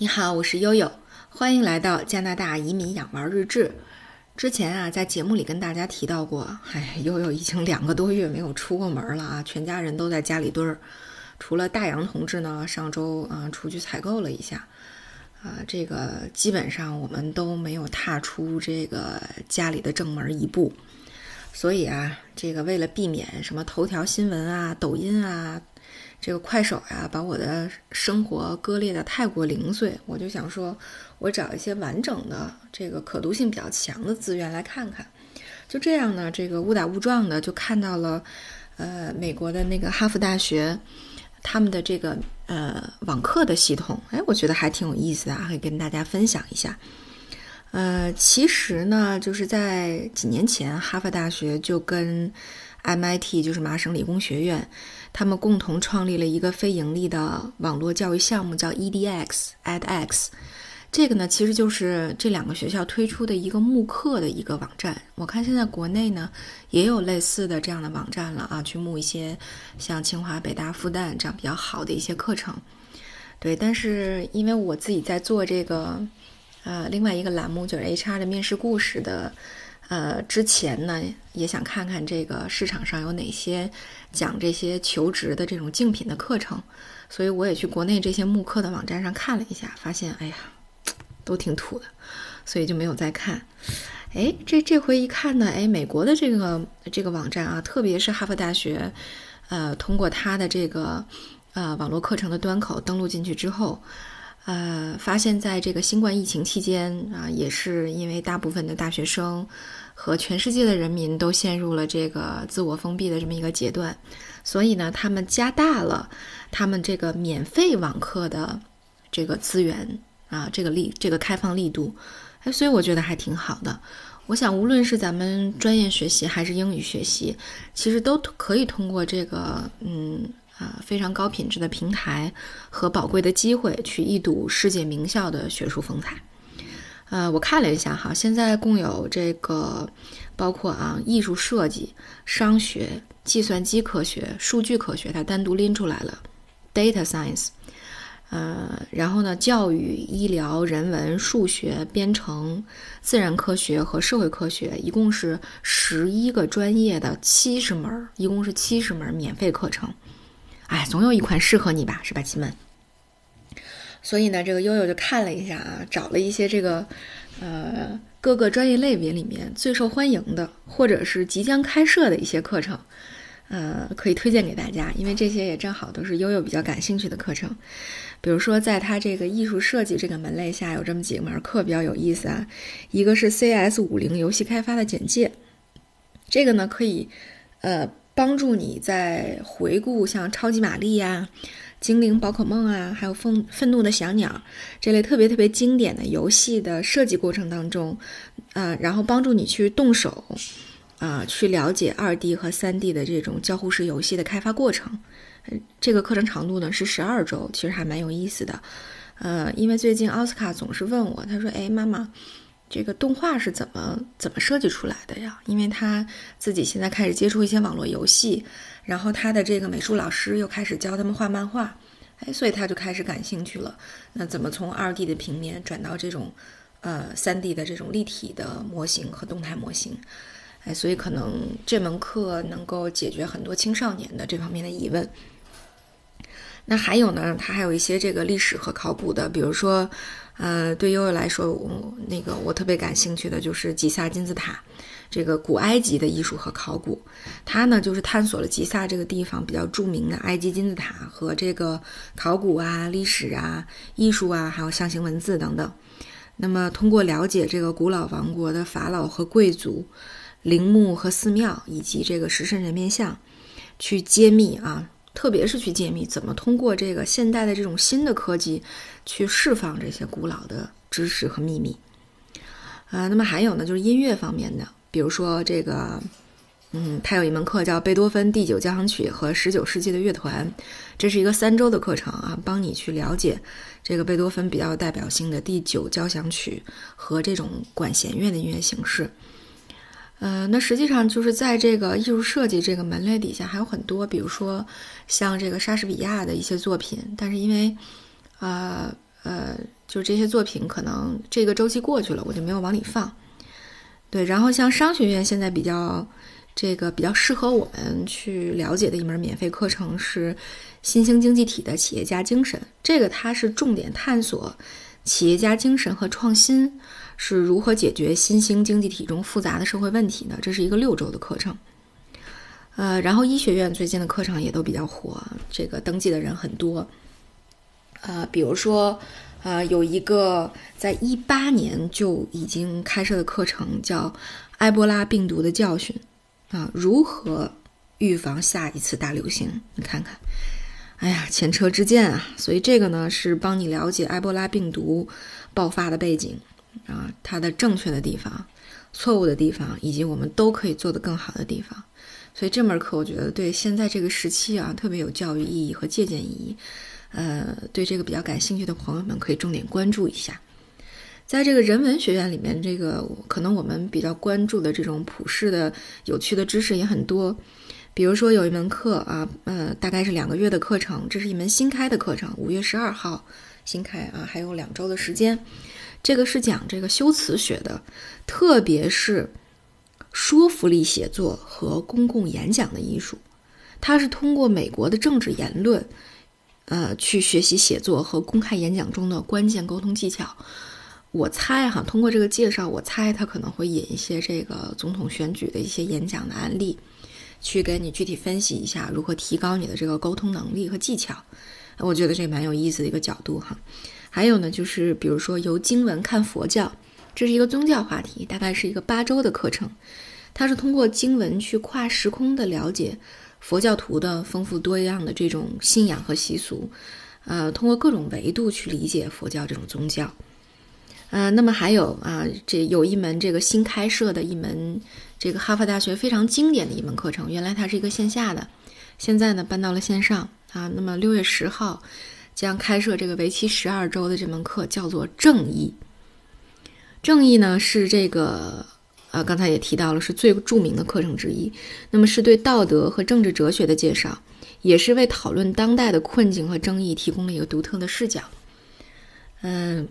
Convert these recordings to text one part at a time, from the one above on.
你好，我是悠悠，欢迎来到加拿大移民养娃日志。之前啊，在节目里跟大家提到过，哎，悠悠已经两个多月没有出过门了啊，全家人都在家里蹲儿。除了大洋同志呢，上周啊出去采购了一下，啊，这个基本上我们都没有踏出这个家里的正门一步。所以啊，这个为了避免什么头条新闻啊、抖音啊。这个快手呀，把我的生活割裂的太过零碎，我就想说，我找一些完整的、这个可读性比较强的资源来看看。就这样呢，这个误打误撞的就看到了，呃，美国的那个哈佛大学他们的这个呃网课的系统，哎，我觉得还挺有意思的，可以跟大家分享一下。呃，其实呢，就是在几年前，哈佛大学就跟 MIT，就是麻省理工学院。他们共同创立了一个非盈利的网络教育项目，叫 EDX，EdX。这个呢，其实就是这两个学校推出的一个慕课的一个网站。我看现在国内呢也有类似的这样的网站了啊，去募一些像清华、北大、复旦这样比较好的一些课程。对，但是因为我自己在做这个呃另外一个栏目，就是 HR 的面试故事的。呃，之前呢也想看看这个市场上有哪些讲这些求职的这种竞品的课程，所以我也去国内这些慕课的网站上看了一下，发现哎呀，都挺土的，所以就没有再看。哎，这这回一看呢，哎，美国的这个这个网站啊，特别是哈佛大学，呃，通过它的这个呃网络课程的端口登录进去之后。呃，发现在这个新冠疫情期间啊，也是因为大部分的大学生和全世界的人民都陷入了这个自我封闭的这么一个阶段，所以呢，他们加大了他们这个免费网课的这个资源啊，这个力，这个开放力度，哎，所以我觉得还挺好的。我想，无论是咱们专业学习还是英语学习，其实都可以通过这个，嗯。啊，非常高品质的平台和宝贵的机会，去一睹世界名校的学术风采。呃，我看了一下哈，现在共有这个，包括啊，艺术设计、商学、计算机科学、数据科学，它单独拎出来了，data science。呃，然后呢，教育、医疗、人文、数学、编程、自然科学和社会科学，一共是十一个专业的七十门，一共是七十门免费课程。哎，总有一款适合你吧，是吧，亲们？所以呢，这个悠悠就看了一下啊，找了一些这个，呃，各个专业类别里面最受欢迎的，或者是即将开设的一些课程，呃，可以推荐给大家，因为这些也正好都是悠悠比较感兴趣的课程。比如说，在它这个艺术设计这个门类下，有这么几门课比较有意思啊。一个是 CS 五零游戏开发的简介，这个呢可以，呃。帮助你在回顾像超级玛丽呀、精灵宝可梦啊，还有愤愤怒的小鸟这类特别特别经典的游戏的设计过程当中，呃，然后帮助你去动手，啊，去了解二 D 和三 D 的这种交互式游戏的开发过程。这个课程长度呢是十二周，其实还蛮有意思的。呃，因为最近奥斯卡总是问我，他说：“哎，妈妈。”这个动画是怎么怎么设计出来的呀？因为他自己现在开始接触一些网络游戏，然后他的这个美术老师又开始教他们画漫画，哎，所以他就开始感兴趣了。那怎么从二 D 的平面转到这种，呃，三 D 的这种立体的模型和动态模型？哎，所以可能这门课能够解决很多青少年的这方面的疑问。那还有呢，它还有一些这个历史和考古的，比如说，呃，对悠悠来说，我那个我特别感兴趣的就是吉萨金字塔，这个古埃及的艺术和考古，它呢就是探索了吉萨这个地方比较著名的埃及金字塔和这个考古啊、历史啊、艺术啊，还有象形文字等等。那么通过了解这个古老王国的法老和贵族、陵墓和寺庙以及这个石神人面像，去揭秘啊。特别是去揭秘怎么通过这个现代的这种新的科技，去释放这些古老的知识和秘密。啊，那么还有呢，就是音乐方面的，比如说这个，嗯，他有一门课叫贝多芬第九交响曲和十九世纪的乐团，这是一个三周的课程啊，帮你去了解这个贝多芬比较有代表性的第九交响曲和这种管弦乐的音乐形式。呃，那实际上就是在这个艺术设计这个门类底下，还有很多，比如说像这个莎士比亚的一些作品，但是因为，呃呃，就这些作品可能这个周期过去了，我就没有往里放。对，然后像商学院现在比较这个比较适合我们去了解的一门免费课程是新兴经济体的企业家精神，这个它是重点探索企业家精神和创新是如何解决新兴经济体中复杂的社会问题的，这是一个六周的课程。呃，然后医学院最近的课程也都比较火，这个登记的人很多。呃，比如说，呃，有一个在一八年就已经开设的课程，叫《埃博拉病毒的教训》，啊，如何预防下一次大流行？你看看，哎呀，前车之鉴啊！所以这个呢，是帮你了解埃博拉病毒爆发的背景啊，它的正确的地方、错误的地方，以及我们都可以做得更好的地方。所以这门课，我觉得对现在这个时期啊，特别有教育意义和借鉴意义。呃，对这个比较感兴趣的朋友们可以重点关注一下。在这个人文学院里面，这个可能我们比较关注的这种普世的、有趣的知识也很多。比如说有一门课啊，呃，大概是两个月的课程，这是一门新开的课程，五月十二号新开啊，还有两周的时间。这个是讲这个修辞学的，特别是说服力写作和公共演讲的艺术。它是通过美国的政治言论。呃，去学习写作和公开演讲中的关键沟通技巧。我猜哈，通过这个介绍，我猜他可能会引一些这个总统选举的一些演讲的案例，去给你具体分析一下如何提高你的这个沟通能力和技巧。我觉得这蛮有意思的一个角度哈。还有呢，就是比如说由经文看佛教，这是一个宗教话题，大概是一个八周的课程。它是通过经文去跨时空的了解。佛教徒的丰富多样的这种信仰和习俗，呃，通过各种维度去理解佛教这种宗教，呃，那么还有啊，这有一门这个新开设的一门这个哈佛大学非常经典的一门课程，原来它是一个线下的，现在呢搬到了线上啊。那么六月十号将开设这个为期十二周的这门课，叫做正义。正义呢是这个。呃，刚才也提到了，是最著名的课程之一。那么，是对道德和政治哲学的介绍，也是为讨论当代的困境和争议提供了一个独特的视角。嗯，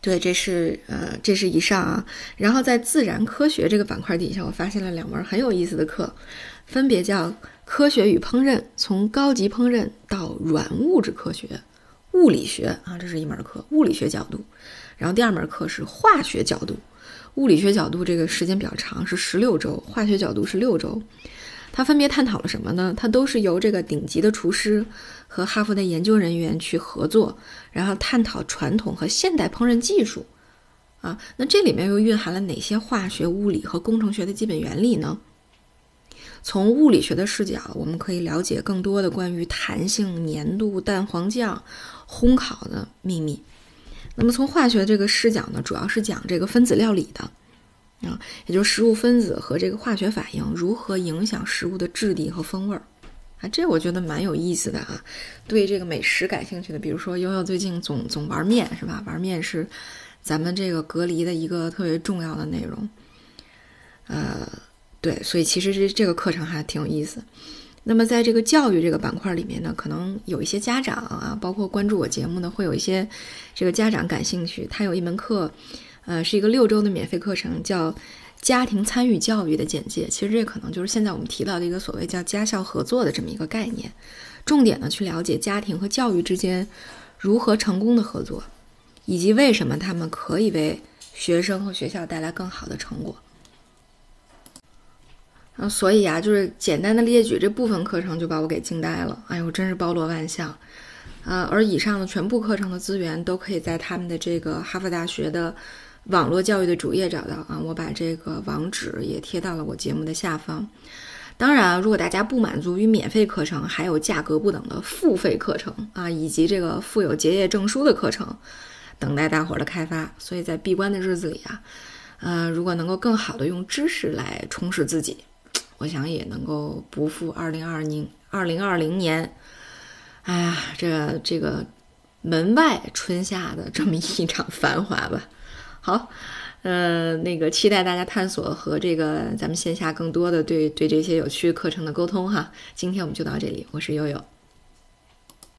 对，这是呃，这是以上啊。然后在自然科学这个板块底下，我发现了两门很有意思的课，分别叫《科学与烹饪：从高级烹饪到软物质科学物理学》啊，这是一门课，物理学角度。然后第二门课是化学角度。物理学角度这个时间比较长，是十六周；化学角度是六周。它分别探讨了什么呢？它都是由这个顶级的厨师和哈佛的研究人员去合作，然后探讨传统和现代烹饪技术。啊，那这里面又蕴含了哪些化学、物理和工程学的基本原理呢？从物理学的视角，我们可以了解更多的关于弹性、粘度、蛋黄酱、烘烤的秘密。那么从化学这个视角呢，主要是讲这个分子料理的，啊，也就是食物分子和这个化学反应如何影响食物的质地和风味儿，啊，这我觉得蛮有意思的啊。对这个美食感兴趣的，比如说悠悠最近总总玩面是吧？玩面是咱们这个隔离的一个特别重要的内容，呃，对，所以其实这这个课程还挺有意思。那么，在这个教育这个板块里面呢，可能有一些家长啊，包括关注我节目的，会有一些这个家长感兴趣。他有一门课，呃，是一个六周的免费课程，叫“家庭参与教育”的简介。其实这可能就是现在我们提到的一个所谓叫家校合作的这么一个概念。重点呢，去了解家庭和教育之间如何成功的合作，以及为什么他们可以为学生和学校带来更好的成果。啊，所以啊，就是简单的列举这部分课程就把我给惊呆了。哎呦，真是包罗万象，啊！而以上的全部课程的资源都可以在他们的这个哈佛大学的网络教育的主页找到啊。我把这个网址也贴到了我节目的下方。当然，如果大家不满足于免费课程，还有价格不等的付费课程啊，以及这个附有结业证书的课程，等待大伙儿的开发。所以在闭关的日子里啊，呃，如果能够更好的用知识来充实自己。我想也能够不负二零二零二零二零年，哎呀，这这个门外春夏的这么一场繁华吧。好，呃，那个期待大家探索和这个咱们线下更多的对对这些有趣课程的沟通哈。今天我们就到这里，我是悠悠。